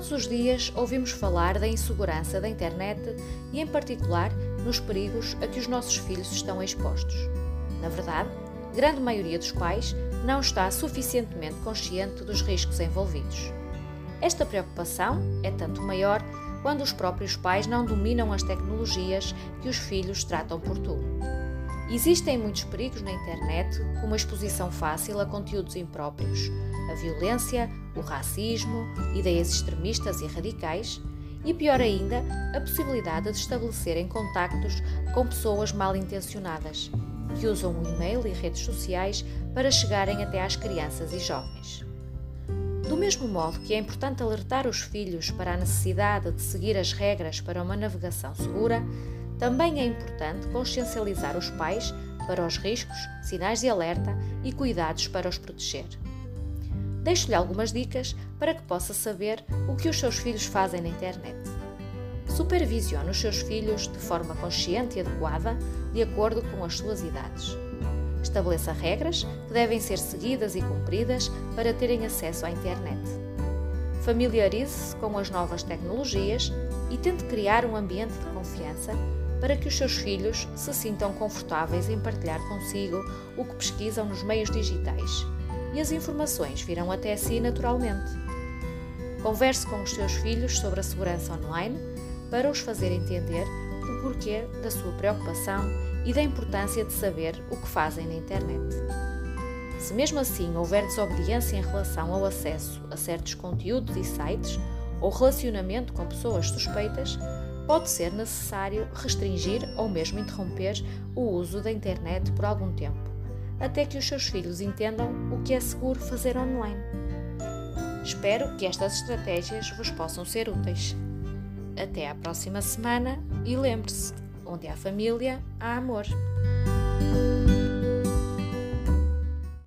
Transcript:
Todos os dias ouvimos falar da insegurança da internet e, em particular, nos perigos a que os nossos filhos estão expostos. Na verdade, grande maioria dos pais não está suficientemente consciente dos riscos envolvidos. Esta preocupação é tanto maior quando os próprios pais não dominam as tecnologias que os filhos tratam por tu. Existem muitos perigos na internet, como a exposição fácil a conteúdos impróprios, a violência, o racismo, ideias extremistas e radicais, e pior ainda, a possibilidade de estabelecerem contactos com pessoas mal intencionadas, que usam o e-mail e redes sociais para chegarem até às crianças e jovens. Do mesmo modo que é importante alertar os filhos para a necessidade de seguir as regras para uma navegação segura, também é importante consciencializar os pais para os riscos, sinais de alerta e cuidados para os proteger. Deixo-lhe algumas dicas para que possa saber o que os seus filhos fazem na internet. Supervisione os seus filhos de forma consciente e adequada, de acordo com as suas idades. Estabeleça regras que devem ser seguidas e cumpridas para terem acesso à internet. Familiarize-se com as novas tecnologias e tente criar um ambiente de confiança para que os seus filhos se sintam confortáveis em partilhar consigo o que pesquisam nos meios digitais e as informações virão até si naturalmente. Converse com os seus filhos sobre a segurança online para os fazer entender o porquê da sua preocupação e da importância de saber o que fazem na internet. Se mesmo assim houver desobediência em relação ao acesso a certos conteúdos e sites ou relacionamento com pessoas suspeitas, pode ser necessário restringir ou mesmo interromper o uso da internet por algum tempo, até que os seus filhos entendam o que é seguro fazer online. Espero que estas estratégias vos possam ser úteis. Até à próxima semana e lembre-se: onde há família, há amor.